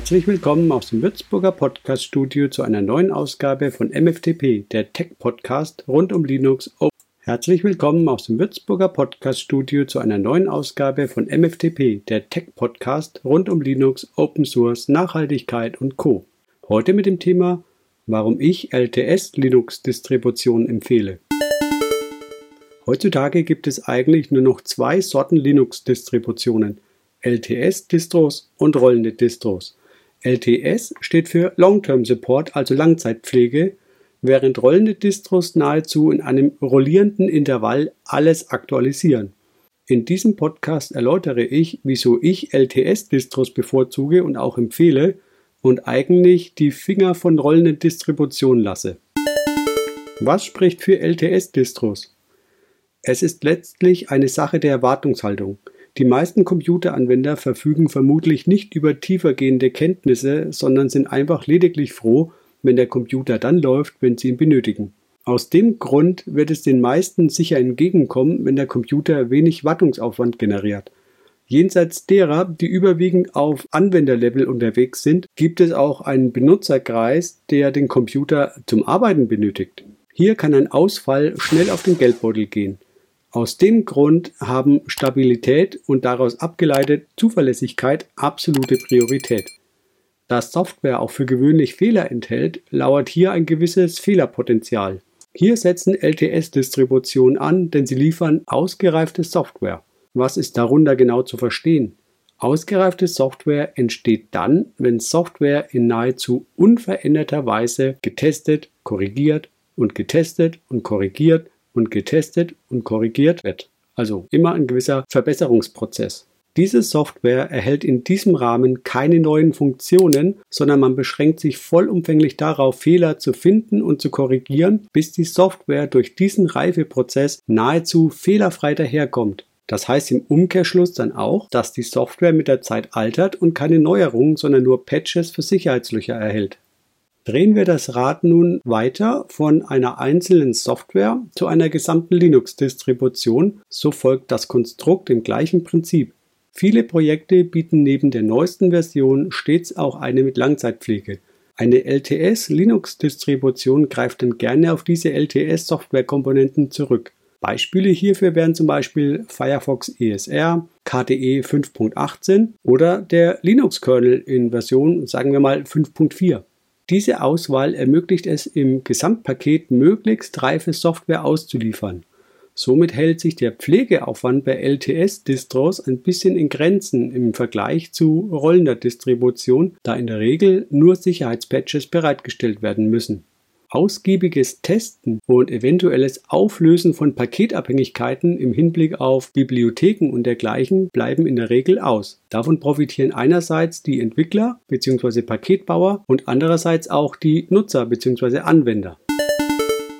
Herzlich willkommen aus dem Würzburger Podcast Studio zu einer neuen Ausgabe von MFTP, der Tech Podcast rund um Linux. Herzlich willkommen aus dem Würzburger Podcast Studio zu einer neuen Ausgabe von MFTP, der Tech Podcast rund um Linux, Open Source, Nachhaltigkeit und Co. Heute mit dem Thema, warum ich LTS Linux Distributionen empfehle. Heutzutage gibt es eigentlich nur noch zwei Sorten Linux Distributionen. LTS-Distros und rollende Distros. LTS steht für Long-Term Support, also Langzeitpflege, während rollende Distros nahezu in einem rollierenden Intervall alles aktualisieren. In diesem Podcast erläutere ich, wieso ich LTS-Distros bevorzuge und auch empfehle und eigentlich die Finger von rollenden Distributionen lasse. Was spricht für LTS-Distros? Es ist letztlich eine Sache der Erwartungshaltung. Die meisten Computeranwender verfügen vermutlich nicht über tiefergehende Kenntnisse, sondern sind einfach lediglich froh, wenn der Computer dann läuft, wenn sie ihn benötigen. Aus dem Grund wird es den meisten sicher entgegenkommen, wenn der Computer wenig Wartungsaufwand generiert. Jenseits derer, die überwiegend auf Anwenderlevel unterwegs sind, gibt es auch einen Benutzerkreis, der den Computer zum Arbeiten benötigt. Hier kann ein Ausfall schnell auf den Geldbeutel gehen. Aus dem Grund haben Stabilität und daraus abgeleitet Zuverlässigkeit absolute Priorität. Da Software auch für gewöhnlich Fehler enthält, lauert hier ein gewisses Fehlerpotenzial. Hier setzen LTS-Distributionen an, denn sie liefern ausgereifte Software. Was ist darunter genau zu verstehen? Ausgereifte Software entsteht dann, wenn Software in nahezu unveränderter Weise getestet, korrigiert und getestet und korrigiert und getestet und korrigiert wird. Also immer ein gewisser Verbesserungsprozess. Diese Software erhält in diesem Rahmen keine neuen Funktionen, sondern man beschränkt sich vollumfänglich darauf, Fehler zu finden und zu korrigieren, bis die Software durch diesen Reifeprozess nahezu fehlerfrei daherkommt. Das heißt im Umkehrschluss dann auch, dass die Software mit der Zeit altert und keine Neuerungen, sondern nur Patches für Sicherheitslöcher erhält. Drehen wir das Rad nun weiter von einer einzelnen Software zu einer gesamten Linux-Distribution, so folgt das Konstrukt im gleichen Prinzip. Viele Projekte bieten neben der neuesten Version stets auch eine mit Langzeitpflege. Eine LTS-Linux-Distribution greift dann gerne auf diese LTS-Softwarekomponenten zurück. Beispiele hierfür wären zum Beispiel Firefox ESR, KDE 5.18 oder der Linux-Kernel in Version, sagen wir mal 5.4. Diese Auswahl ermöglicht es im Gesamtpaket möglichst reife Software auszuliefern. Somit hält sich der Pflegeaufwand bei LTS-Distros ein bisschen in Grenzen im Vergleich zu rollender Distribution, da in der Regel nur Sicherheitspatches bereitgestellt werden müssen. Ausgiebiges Testen und eventuelles Auflösen von Paketabhängigkeiten im Hinblick auf Bibliotheken und dergleichen bleiben in der Regel aus. Davon profitieren einerseits die Entwickler bzw. Paketbauer und andererseits auch die Nutzer bzw. Anwender.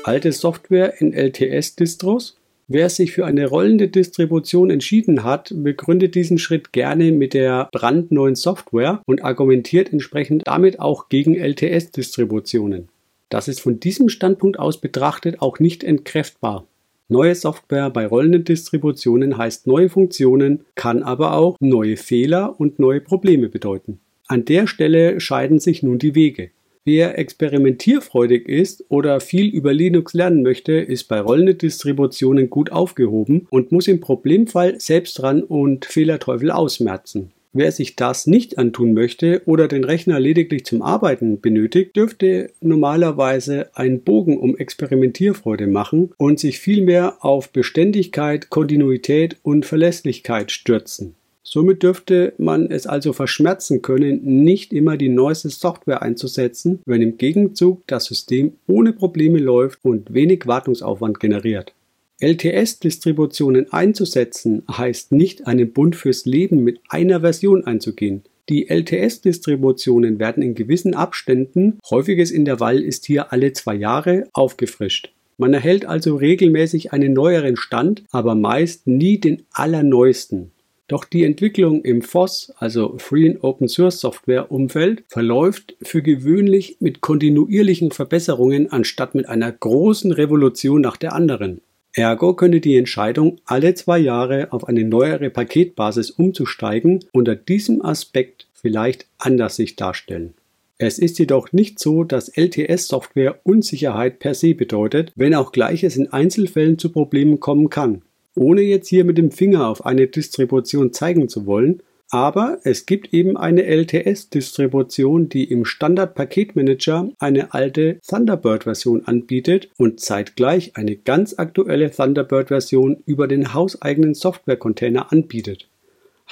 Alte Software in LTS-Distros Wer sich für eine rollende Distribution entschieden hat, begründet diesen Schritt gerne mit der brandneuen Software und argumentiert entsprechend damit auch gegen LTS-Distributionen. Das ist von diesem Standpunkt aus betrachtet auch nicht entkräftbar. Neue Software bei rollenden Distributionen heißt neue Funktionen, kann aber auch neue Fehler und neue Probleme bedeuten. An der Stelle scheiden sich nun die Wege. Wer experimentierfreudig ist oder viel über Linux lernen möchte, ist bei rollenden Distributionen gut aufgehoben und muss im Problemfall selbst ran und Fehlerteufel ausmerzen. Wer sich das nicht antun möchte oder den Rechner lediglich zum Arbeiten benötigt, dürfte normalerweise einen Bogen um Experimentierfreude machen und sich vielmehr auf Beständigkeit, Kontinuität und Verlässlichkeit stürzen. Somit dürfte man es also verschmerzen können, nicht immer die neueste Software einzusetzen, wenn im Gegenzug das System ohne Probleme läuft und wenig Wartungsaufwand generiert. LTS-Distributionen einzusetzen heißt nicht, einen Bund fürs Leben mit einer Version einzugehen. Die LTS-Distributionen werden in gewissen Abständen, häufiges Intervall ist hier alle zwei Jahre, aufgefrischt. Man erhält also regelmäßig einen neueren Stand, aber meist nie den allerneuesten. Doch die Entwicklung im FOSS, also Free and Open Source Software Umfeld, verläuft für gewöhnlich mit kontinuierlichen Verbesserungen anstatt mit einer großen Revolution nach der anderen. Ergo könnte die Entscheidung, alle zwei Jahre auf eine neuere Paketbasis umzusteigen, unter diesem Aspekt vielleicht anders sich darstellen. Es ist jedoch nicht so, dass LTS-Software Unsicherheit per se bedeutet, wenn auch gleiches in Einzelfällen zu Problemen kommen kann. Ohne jetzt hier mit dem Finger auf eine Distribution zeigen zu wollen, aber es gibt eben eine LTS-Distribution, die im Standard-Paketmanager eine alte Thunderbird-Version anbietet und zeitgleich eine ganz aktuelle Thunderbird-Version über den hauseigenen Software-Container anbietet.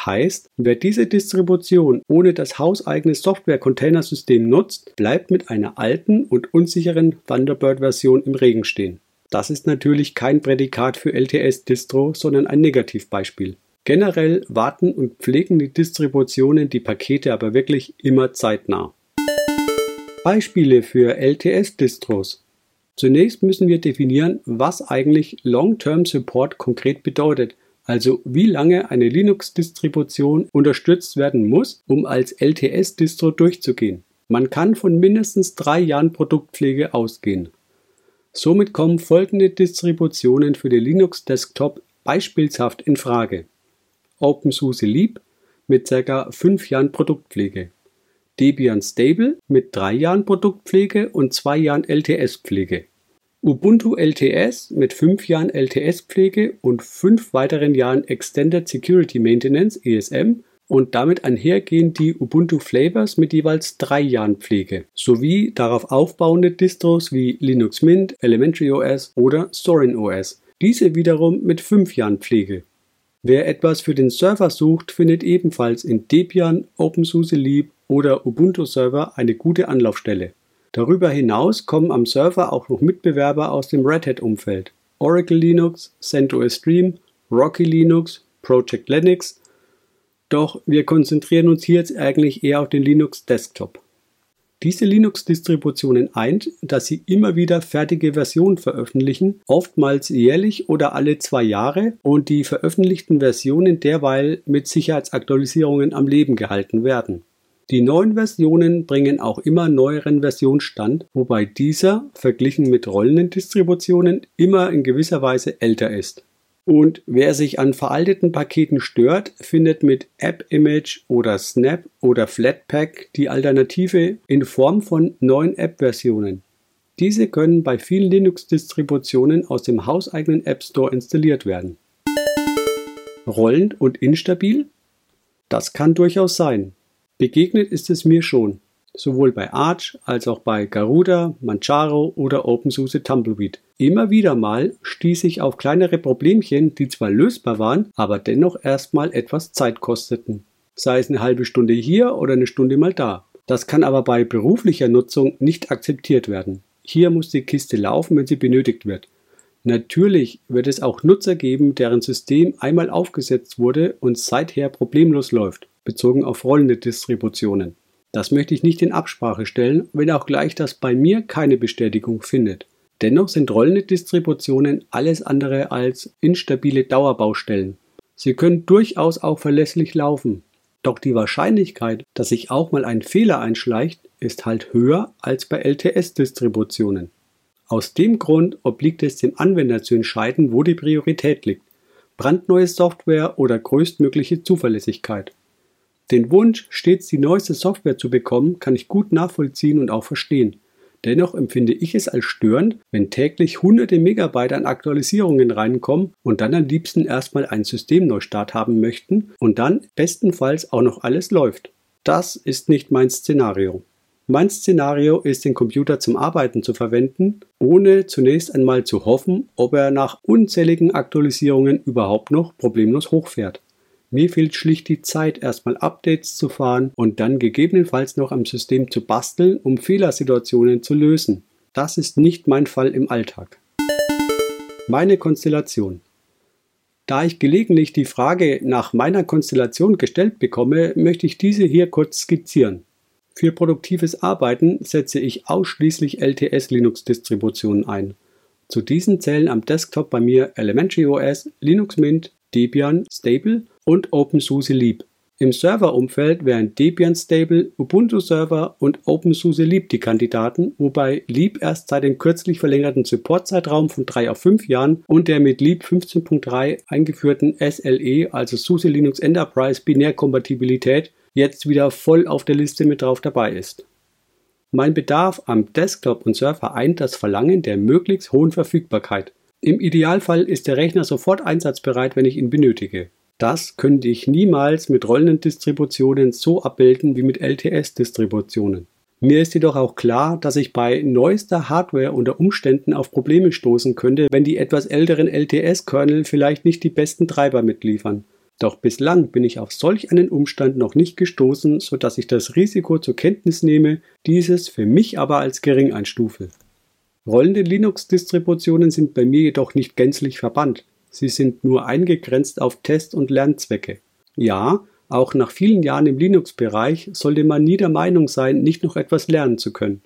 Heißt, wer diese Distribution ohne das hauseigene Software-Container-System nutzt, bleibt mit einer alten und unsicheren Thunderbird-Version im Regen stehen. Das ist natürlich kein Prädikat für LTS-Distro, sondern ein Negativbeispiel. Generell warten und pflegen die Distributionen die Pakete aber wirklich immer zeitnah. Beispiele für LTS-Distros. Zunächst müssen wir definieren, was eigentlich Long-Term Support konkret bedeutet, also wie lange eine Linux-Distribution unterstützt werden muss, um als LTS-Distro durchzugehen. Man kann von mindestens drei Jahren Produktpflege ausgehen. Somit kommen folgende Distributionen für den Linux Desktop beispielshaft in Frage. OpenSUSE Leap mit ca. 5 Jahren Produktpflege, Debian Stable mit 3 Jahren Produktpflege und 2 Jahren LTS-Pflege, Ubuntu LTS mit 5 Jahren LTS-Pflege und 5 weiteren Jahren Extended Security Maintenance ESM und damit einhergehend die Ubuntu Flavors mit jeweils 3 Jahren Pflege, sowie darauf aufbauende Distros wie Linux Mint, Elementary OS oder Sorin OS, diese wiederum mit 5 Jahren Pflege. Wer etwas für den Server sucht, findet ebenfalls in Debian, OpenSUSE Leap oder Ubuntu Server eine gute Anlaufstelle. Darüber hinaus kommen am Server auch noch Mitbewerber aus dem Red Hat Umfeld. Oracle Linux, CentOS Stream, Rocky Linux, Project Linux. Doch wir konzentrieren uns hier jetzt eigentlich eher auf den Linux Desktop. Diese Linux-Distributionen eint, dass sie immer wieder fertige Versionen veröffentlichen, oftmals jährlich oder alle zwei Jahre und die veröffentlichten Versionen derweil mit Sicherheitsaktualisierungen am Leben gehalten werden. Die neuen Versionen bringen auch immer neueren Versionsstand, wobei dieser verglichen mit rollenden Distributionen immer in gewisser Weise älter ist. Und wer sich an veralteten Paketen stört, findet mit AppImage oder Snap oder Flatpak die Alternative in Form von neuen App-Versionen. Diese können bei vielen Linux-Distributionen aus dem hauseigenen App Store installiert werden. Rollend und instabil? Das kann durchaus sein. Begegnet ist es mir schon, sowohl bei Arch als auch bei Garuda, Manjaro oder OpenSUSE Tumbleweed. Immer wieder mal stieß ich auf kleinere Problemchen, die zwar lösbar waren, aber dennoch erstmal etwas Zeit kosteten. Sei es eine halbe Stunde hier oder eine Stunde mal da. Das kann aber bei beruflicher Nutzung nicht akzeptiert werden. Hier muss die Kiste laufen, wenn sie benötigt wird. Natürlich wird es auch Nutzer geben, deren System einmal aufgesetzt wurde und seither problemlos läuft, bezogen auf rollende Distributionen. Das möchte ich nicht in Absprache stellen, wenn auch gleich das bei mir keine Bestätigung findet. Dennoch sind rollende Distributionen alles andere als instabile Dauerbaustellen. Sie können durchaus auch verlässlich laufen. Doch die Wahrscheinlichkeit, dass sich auch mal ein Fehler einschleicht, ist halt höher als bei LTS-Distributionen. Aus dem Grund obliegt es dem Anwender zu entscheiden, wo die Priorität liegt. Brandneue Software oder größtmögliche Zuverlässigkeit. Den Wunsch, stets die neueste Software zu bekommen, kann ich gut nachvollziehen und auch verstehen. Dennoch empfinde ich es als störend, wenn täglich hunderte Megabyte an Aktualisierungen reinkommen und dann am liebsten erstmal einen Systemneustart haben möchten und dann bestenfalls auch noch alles läuft. Das ist nicht mein Szenario. Mein Szenario ist, den Computer zum Arbeiten zu verwenden, ohne zunächst einmal zu hoffen, ob er nach unzähligen Aktualisierungen überhaupt noch problemlos hochfährt. Mir fehlt schlicht die Zeit, erstmal Updates zu fahren und dann gegebenenfalls noch am System zu basteln, um Fehlersituationen zu lösen. Das ist nicht mein Fall im Alltag. Meine Konstellation. Da ich gelegentlich die Frage nach meiner Konstellation gestellt bekomme, möchte ich diese hier kurz skizzieren. Für produktives Arbeiten setze ich ausschließlich LTS-Linux-Distributionen ein. Zu diesen zählen am Desktop bei mir Elementary OS, Linux Mint, Debian Stable und OpenSUSE Leap. Im Serverumfeld wären Debian Stable, Ubuntu Server und OpenSUSE Leap die Kandidaten, wobei Leap erst seit dem kürzlich verlängerten Supportzeitraum von 3 auf 5 Jahren und der mit Leap 15.3 eingeführten SLE, also SUSE Linux Enterprise Binärkompatibilität, jetzt wieder voll auf der Liste mit drauf dabei ist. Mein Bedarf am Desktop und Surfer eint das Verlangen der möglichst hohen Verfügbarkeit. Im Idealfall ist der Rechner sofort einsatzbereit, wenn ich ihn benötige. Das könnte ich niemals mit rollenden Distributionen so abbilden wie mit LTS-Distributionen. Mir ist jedoch auch klar, dass ich bei neuester Hardware unter Umständen auf Probleme stoßen könnte, wenn die etwas älteren LTS-Kernel vielleicht nicht die besten Treiber mitliefern. Doch bislang bin ich auf solch einen Umstand noch nicht gestoßen, so dass ich das Risiko zur Kenntnis nehme, dieses für mich aber als gering einstufe. Rollende Linux-Distributionen sind bei mir jedoch nicht gänzlich verbannt. Sie sind nur eingegrenzt auf Test- und Lernzwecke. Ja, auch nach vielen Jahren im Linux-Bereich sollte man nie der Meinung sein, nicht noch etwas lernen zu können.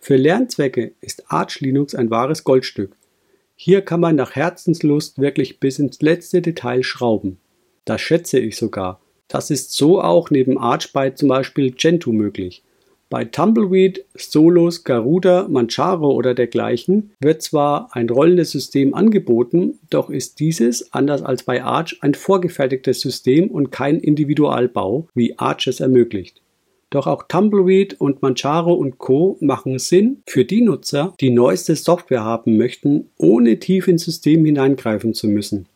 Für Lernzwecke ist Arch Linux ein wahres Goldstück. Hier kann man nach Herzenslust wirklich bis ins letzte Detail schrauben. Das schätze ich sogar. Das ist so auch neben Arch bei zum Beispiel Gentoo möglich. Bei Tumbleweed, Solos, Garuda, Manjaro oder dergleichen wird zwar ein rollendes System angeboten, doch ist dieses, anders als bei Arch, ein vorgefertigtes System und kein Individualbau, wie Arch es ermöglicht. Doch auch Tumbleweed und Manjaro und Co. machen Sinn für die Nutzer, die neueste Software haben möchten, ohne tief ins System hineingreifen zu müssen.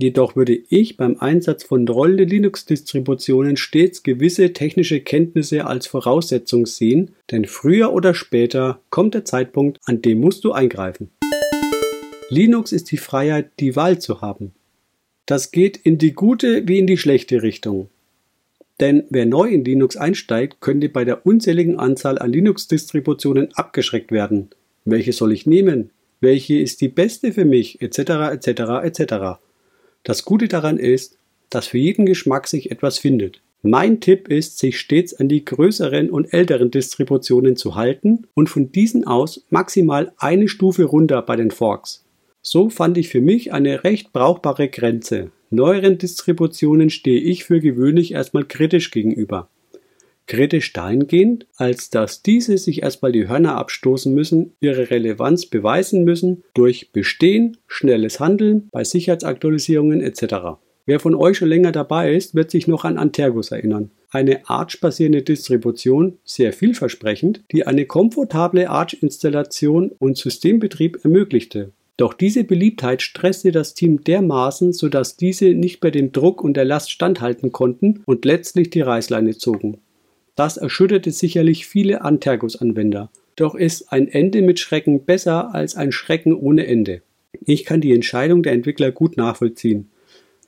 Jedoch würde ich beim Einsatz von rollenden Linux-Distributionen stets gewisse technische Kenntnisse als Voraussetzung sehen, denn früher oder später kommt der Zeitpunkt, an dem musst du eingreifen. Linux ist die Freiheit, die Wahl zu haben. Das geht in die gute wie in die schlechte Richtung. Denn wer neu in Linux einsteigt, könnte bei der unzähligen Anzahl an Linux-Distributionen abgeschreckt werden. Welche soll ich nehmen? Welche ist die beste für mich? etc. etc. etc. Das Gute daran ist, dass für jeden Geschmack sich etwas findet. Mein Tipp ist, sich stets an die größeren und älteren Distributionen zu halten und von diesen aus maximal eine Stufe runter bei den Forks. So fand ich für mich eine recht brauchbare Grenze. Neueren Distributionen stehe ich für gewöhnlich erstmal kritisch gegenüber. Kritisch dahingehend, als dass diese sich erstmal die Hörner abstoßen müssen, ihre Relevanz beweisen müssen durch Bestehen, schnelles Handeln bei Sicherheitsaktualisierungen etc. Wer von euch schon länger dabei ist, wird sich noch an Antergos erinnern. Eine Arch-basierende Distribution, sehr vielversprechend, die eine komfortable Arch-Installation und Systembetrieb ermöglichte. Doch diese Beliebtheit stresste das Team dermaßen, sodass diese nicht bei dem Druck und der Last standhalten konnten und letztlich die Reißleine zogen. Das erschütterte sicherlich viele Antergos-Anwender. Doch ist ein Ende mit Schrecken besser als ein Schrecken ohne Ende. Ich kann die Entscheidung der Entwickler gut nachvollziehen.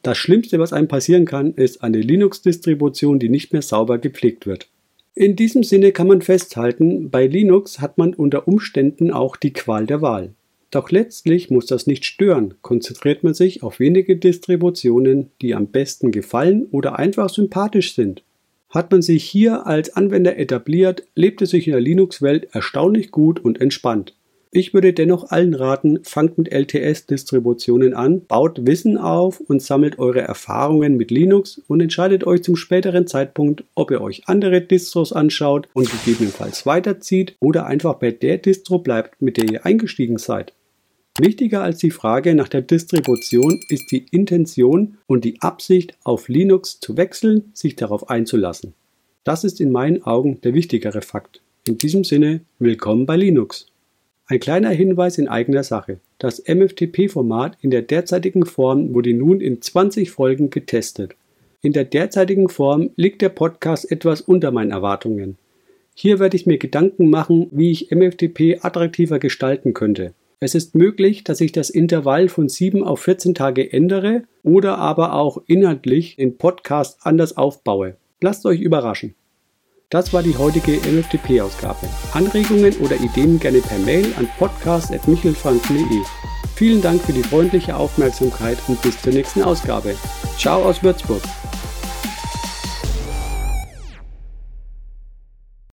Das Schlimmste, was einem passieren kann, ist eine Linux-Distribution, die nicht mehr sauber gepflegt wird. In diesem Sinne kann man festhalten, bei Linux hat man unter Umständen auch die Qual der Wahl. Doch letztlich muss das nicht stören, konzentriert man sich auf wenige Distributionen, die am besten gefallen oder einfach sympathisch sind. Hat man sich hier als Anwender etabliert, lebt es sich in der Linux-Welt erstaunlich gut und entspannt. Ich würde dennoch allen raten, fangt mit LTS-Distributionen an, baut Wissen auf und sammelt eure Erfahrungen mit Linux und entscheidet euch zum späteren Zeitpunkt, ob ihr euch andere Distros anschaut und gegebenenfalls weiterzieht oder einfach bei der Distro bleibt, mit der ihr eingestiegen seid. Wichtiger als die Frage nach der Distribution ist die Intention und die Absicht, auf Linux zu wechseln, sich darauf einzulassen. Das ist in meinen Augen der wichtigere Fakt. In diesem Sinne, willkommen bei Linux. Ein kleiner Hinweis in eigener Sache. Das MFTP-Format in der derzeitigen Form wurde nun in 20 Folgen getestet. In der derzeitigen Form liegt der Podcast etwas unter meinen Erwartungen. Hier werde ich mir Gedanken machen, wie ich MFTP attraktiver gestalten könnte. Es ist möglich, dass ich das Intervall von 7 auf 14 Tage ändere oder aber auch inhaltlich den Podcast anders aufbaue. Lasst euch überraschen. Das war die heutige MFTP-Ausgabe. Anregungen oder Ideen gerne per Mail an podcast.michelfrank.de. Vielen Dank für die freundliche Aufmerksamkeit und bis zur nächsten Ausgabe. Ciao aus Würzburg.